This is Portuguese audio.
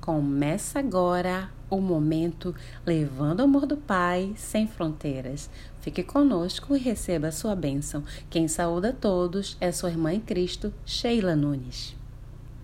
Começa agora o momento Levando o Amor do Pai sem fronteiras. Fique conosco e receba a sua bênção. Quem saúda a todos é sua irmã em Cristo, Sheila Nunes.